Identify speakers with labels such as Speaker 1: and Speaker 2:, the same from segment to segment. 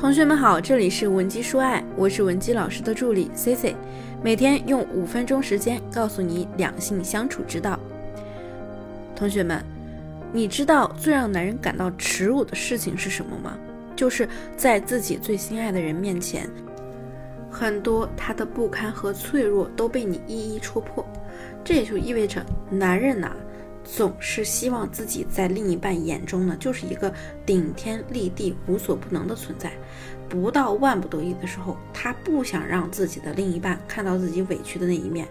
Speaker 1: 同学们好，这里是文姬说爱，我是文姬老师的助理 C C，每天用五分钟时间告诉你两性相处之道。同学们，你知道最让男人感到耻辱的事情是什么吗？就是在自己最心爱的人面前，很多他的不堪和脆弱都被你一一戳破。这也就意味着，男人呐。总是希望自己在另一半眼中呢，就是一个顶天立地、无所不能的存在。不到万不得已的时候，他不想让自己的另一半看到自己委屈的那一面。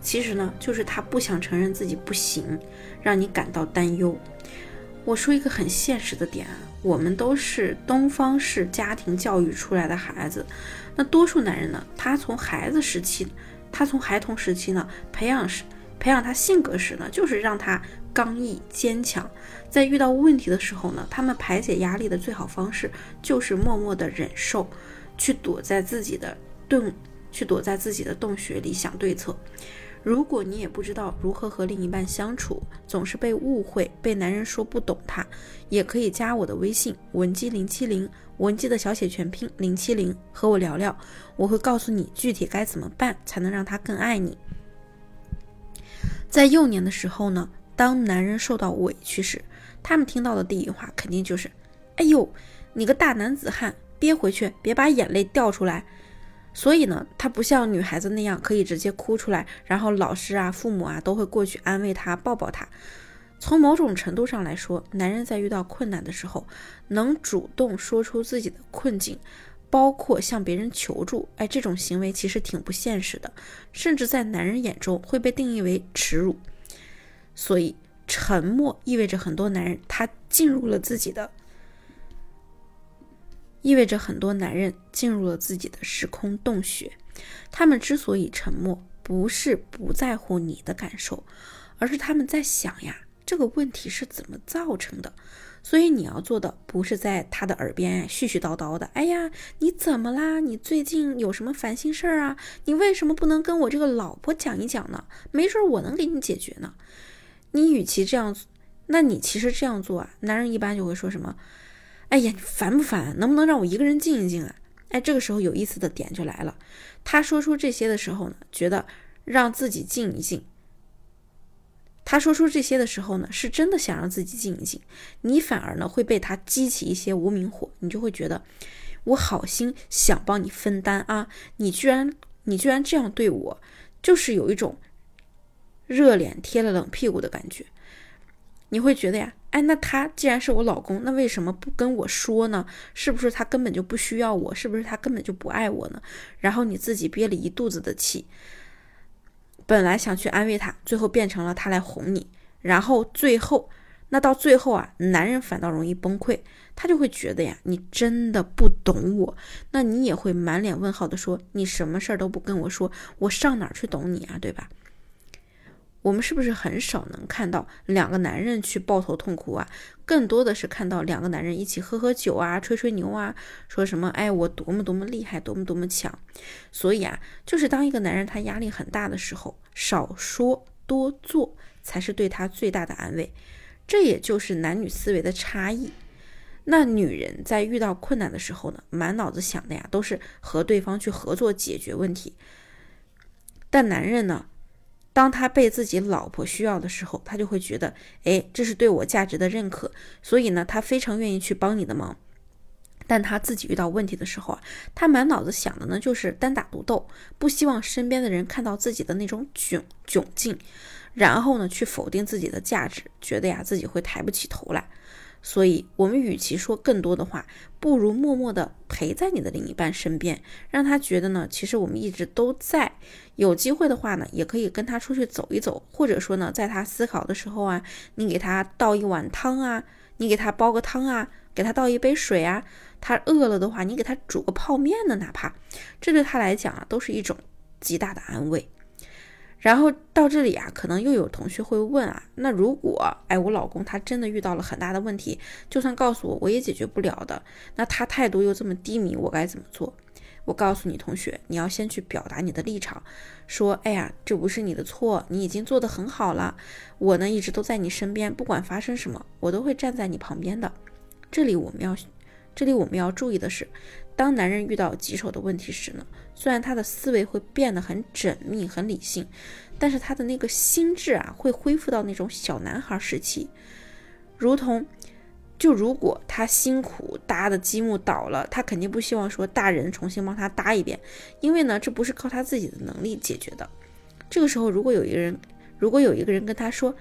Speaker 1: 其实呢，就是他不想承认自己不行，让你感到担忧。我说一个很现实的点啊，我们都是东方式家庭教育出来的孩子，那多数男人呢，他从孩子时期，他从孩童时期呢，培养是。培养他性格时呢，就是让他刚毅坚强。在遇到问题的时候呢，他们排解压力的最好方式就是默默的忍受，去躲在自己的洞，去躲在自己的洞穴里想对策。如果你也不知道如何和另一半相处，总是被误会，被男人说不懂他，也可以加我的微信文姬零七零，文姬的小写全拼零七零，和我聊聊，我会告诉你具体该怎么办才能让他更爱你。在幼年的时候呢，当男人受到委屈时，他们听到的第一话肯定就是：“哎呦，你个大男子汉，憋回去，别把眼泪掉出来。”所以呢，他不像女孩子那样可以直接哭出来，然后老师啊、父母啊都会过去安慰他、抱抱他。从某种程度上来说，男人在遇到困难的时候，能主动说出自己的困境。包括向别人求助，哎，这种行为其实挺不现实的，甚至在男人眼中会被定义为耻辱。所以，沉默意味着很多男人他进入了自己的，意味着很多男人进入了自己的时空洞穴。他们之所以沉默，不是不在乎你的感受，而是他们在想呀，这个问题是怎么造成的。所以你要做的不是在他的耳边絮絮叨叨的，哎呀，你怎么啦？你最近有什么烦心事儿啊？你为什么不能跟我这个老婆讲一讲呢？没准我能给你解决呢。你与其这样，那你其实这样做啊，男人一般就会说什么？哎呀，你烦不烦？能不能让我一个人静一静啊？哎，这个时候有意思的点就来了。他说出这些的时候呢，觉得让自己静一静。他说出这些的时候呢，是真的想让自己静一静，你反而呢会被他激起一些无名火，你就会觉得我好心想帮你分担啊，你居然你居然这样对我，就是有一种热脸贴了冷屁股的感觉。你会觉得呀，哎，那他既然是我老公，那为什么不跟我说呢？是不是他根本就不需要我？是不是他根本就不爱我呢？然后你自己憋了一肚子的气。本来想去安慰他，最后变成了他来哄你，然后最后，那到最后啊，男人反倒容易崩溃，他就会觉得呀，你真的不懂我，那你也会满脸问号的说，你什么事儿都不跟我说，我上哪儿去懂你啊，对吧？我们是不是很少能看到两个男人去抱头痛哭啊？更多的是看到两个男人一起喝喝酒啊，吹吹牛啊，说什么哎我多么多么厉害，多么多么强。所以啊，就是当一个男人他压力很大的时候，少说多做才是对他最大的安慰。这也就是男女思维的差异。那女人在遇到困难的时候呢，满脑子想的呀都是和对方去合作解决问题，但男人呢？当他被自己老婆需要的时候，他就会觉得，哎，这是对我价值的认可，所以呢，他非常愿意去帮你的忙。但他自己遇到问题的时候啊，他满脑子想的呢就是单打独斗，不希望身边的人看到自己的那种窘窘境，然后呢去否定自己的价值，觉得呀自己会抬不起头来。所以，我们与其说更多的话，不如默默地陪在你的另一半身边，让他觉得呢，其实我们一直都在。有机会的话呢，也可以跟他出去走一走，或者说呢，在他思考的时候啊，你给他倒一碗汤啊，你给他煲个汤啊，给他倒一杯水啊。他饿了的话，你给他煮个泡面呢，哪怕这对他来讲啊，都是一种极大的安慰。然后到这里啊，可能又有同学会问啊，那如果哎我老公他真的遇到了很大的问题，就算告诉我我也解决不了的，那他态度又这么低迷，我该怎么做？我告诉你同学，你要先去表达你的立场，说哎呀这不是你的错，你已经做得很好了，我呢一直都在你身边，不管发生什么，我都会站在你旁边的。这里我们要。这里我们要注意的是，当男人遇到棘手的问题时呢，虽然他的思维会变得很缜密、很理性，但是他的那个心智啊，会恢复到那种小男孩时期，如同。就如果他辛苦搭的积木倒了，他肯定不希望说大人重新帮他搭一遍，因为呢，这不是靠他自己的能力解决的。这个时候，如果有一个人，如果有一个人跟他说：“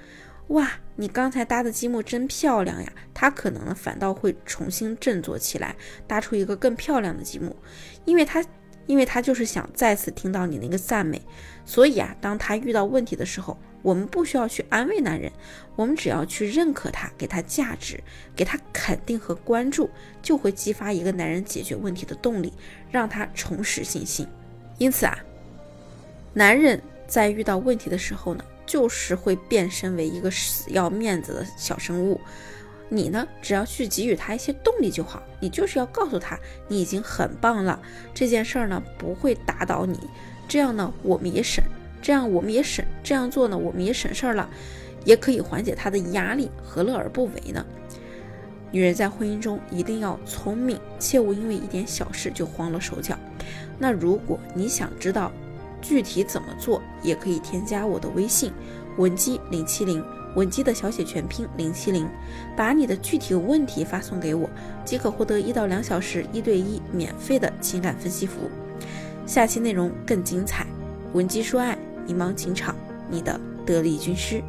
Speaker 1: 哇，你刚才搭的积木真漂亮呀！”他可能，反倒会重新振作起来，搭出一个更漂亮的积木，因为他。因为他就是想再次听到你那个赞美，所以啊，当他遇到问题的时候，我们不需要去安慰男人，我们只要去认可他，给他价值，给他肯定和关注，就会激发一个男人解决问题的动力，让他重拾信心。因此啊，男人在遇到问题的时候呢，就是会变身为一个死要面子的小生物。你呢，只要去给予他一些动力就好。你就是要告诉他，你已经很棒了。这件事儿呢，不会打倒你。这样呢，我们也省，这样我们也省，这样做呢，我们也省事儿了，也可以缓解他的压力，何乐而不为呢？女人在婚姻中一定要聪明，切勿因为一点小事就慌了手脚。那如果你想知道具体怎么做，也可以添加我的微信文姬零七零。文姬的小写全拼零七零，把你的具体问题发送给我，即可获得一到两小时一对一免费的情感分析服务。下期内容更精彩，文姬说爱，迷茫情场，你的得力军师。